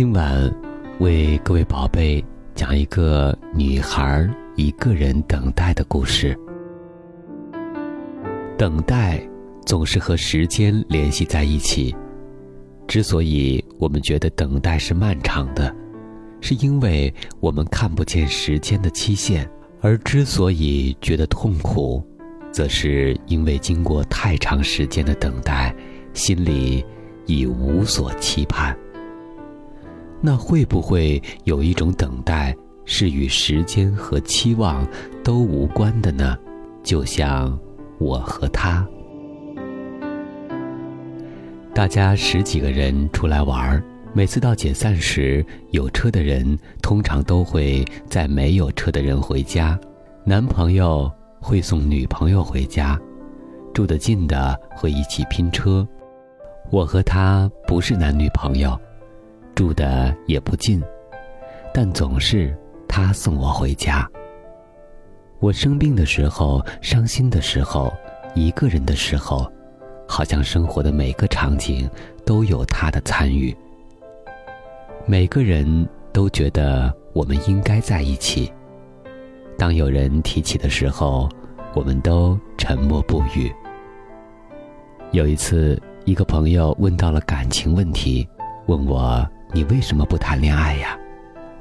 今晚为各位宝贝讲一个女孩一个人等待的故事。等待总是和时间联系在一起。之所以我们觉得等待是漫长的，是因为我们看不见时间的期限；而之所以觉得痛苦，则是因为经过太长时间的等待，心里已无所期盼。那会不会有一种等待是与时间和期望都无关的呢？就像我和他，大家十几个人出来玩儿，每次到解散时，有车的人通常都会载没有车的人回家，男朋友会送女朋友回家，住得近的会一起拼车。我和他不是男女朋友。住的也不近，但总是他送我回家。我生病的时候、伤心的时候、一个人的时候，好像生活的每个场景都有他的参与。每个人都觉得我们应该在一起。当有人提起的时候，我们都沉默不语。有一次，一个朋友问到了感情问题，问我。你为什么不谈恋爱呀？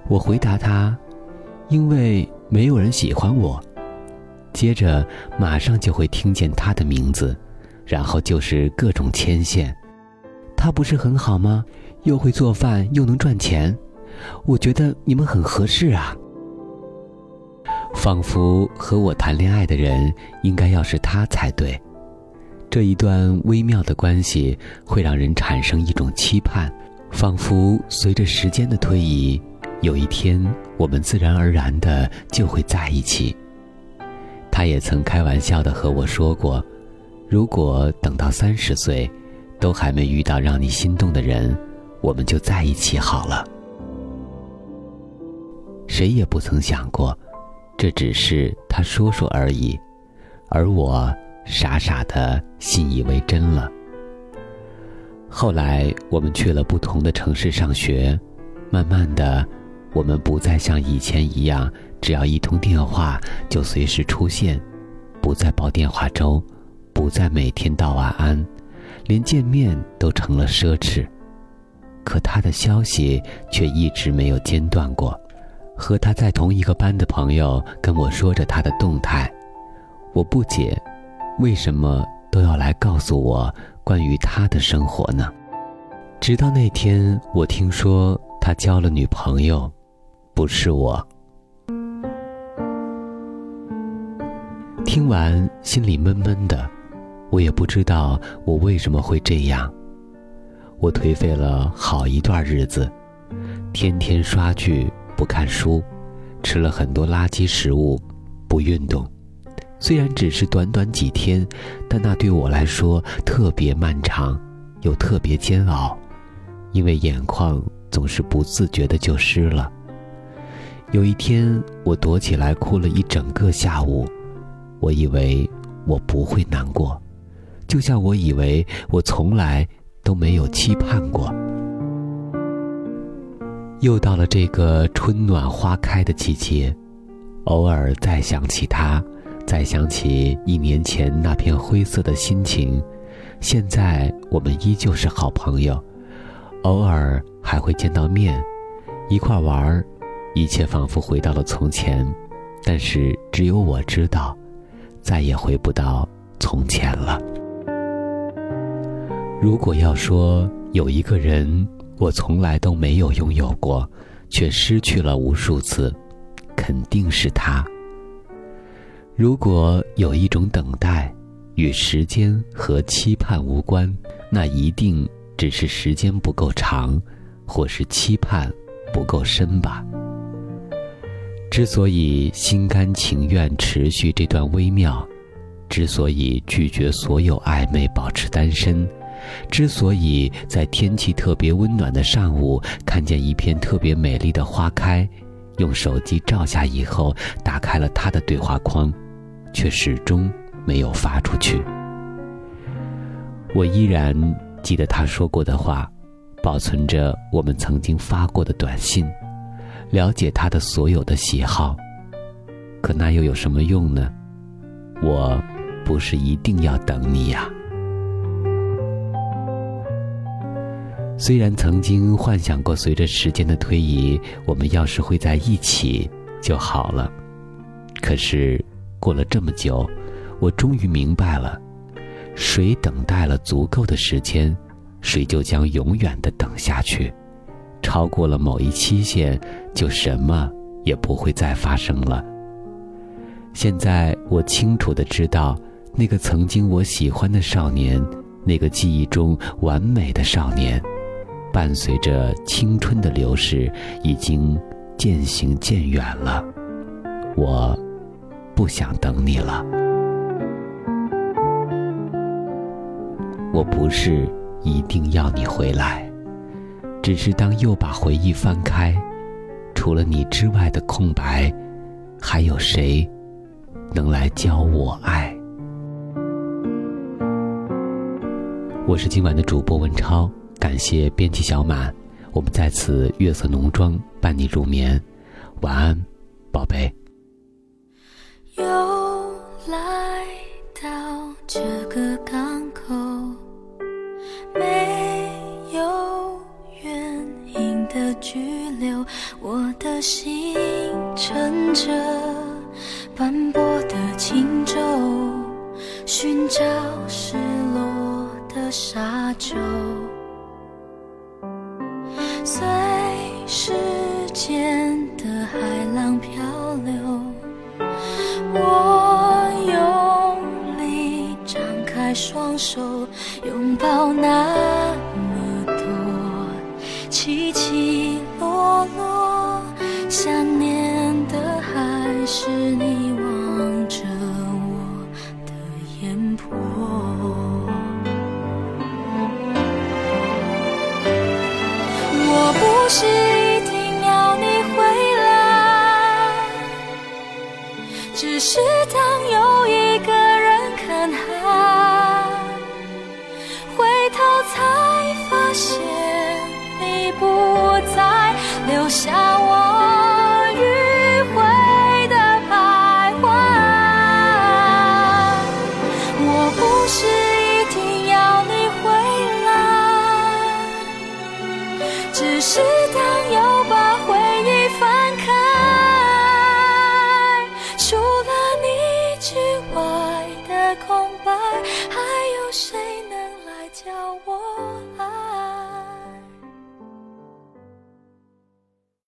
我回答他，因为没有人喜欢我。接着马上就会听见他的名字，然后就是各种牵线。他不是很好吗？又会做饭，又能赚钱，我觉得你们很合适啊。仿佛和我谈恋爱的人应该要是他才对。这一段微妙的关系会让人产生一种期盼。仿佛随着时间的推移，有一天我们自然而然的就会在一起。他也曾开玩笑的和我说过：“如果等到三十岁，都还没遇到让你心动的人，我们就在一起好了。”谁也不曾想过，这只是他说说而已，而我傻傻的信以为真了。后来我们去了不同的城市上学，慢慢的，我们不再像以前一样，只要一通电话就随时出现，不再煲电话粥，不再每天道晚安，连见面都成了奢侈。可他的消息却一直没有间断过，和他在同一个班的朋友跟我说着他的动态，我不解，为什么都要来告诉我？关于他的生活呢？直到那天，我听说他交了女朋友，不是我。听完心里闷闷的，我也不知道我为什么会这样。我颓废了好一段日子，天天刷剧不看书，吃了很多垃圾食物，不运动。虽然只是短短几天，但那对我来说特别漫长，又特别煎熬，因为眼眶总是不自觉的就湿了。有一天，我躲起来哭了一整个下午。我以为我不会难过，就像我以为我从来都没有期盼过。又到了这个春暖花开的季节，偶尔再想起他。再想起一年前那片灰色的心情，现在我们依旧是好朋友，偶尔还会见到面，一块玩儿，一切仿佛回到了从前，但是只有我知道，再也回不到从前了。如果要说有一个人我从来都没有拥有过，却失去了无数次，肯定是他。如果有一种等待，与时间和期盼无关，那一定只是时间不够长，或是期盼不够深吧。之所以心甘情愿持续这段微妙，之所以拒绝所有暧昧保持单身，之所以在天气特别温暖的上午看见一片特别美丽的花开，用手机照下以后打开了他的对话框，却始终没有发出去。我依然记得他说过的话，保存着我们曾经发过的短信。了解他的所有的喜好，可那又有什么用呢？我不是一定要等你呀。虽然曾经幻想过，随着时间的推移，我们要是会在一起就好了。可是过了这么久，我终于明白了：谁等待了足够的时间，谁就将永远的等下去。超过了某一期限，就什么也不会再发生了。现在我清楚的知道，那个曾经我喜欢的少年，那个记忆中完美的少年，伴随着青春的流逝，已经渐行渐远了。我不想等你了。我不是一定要你回来。只是当又把回忆翻开，除了你之外的空白，还有谁能来教我爱？我是今晚的主播文超，感谢编辑小满，我们在此月色浓妆伴你入眠，晚安，宝贝。又来到这个港口，没有原因的。拘留，我的心乘着斑驳的轻舟，寻找失落的沙洲。抱那么多。起起落落，想念的还是你望着我的眼波。我不是一定要你回来，只是当留下我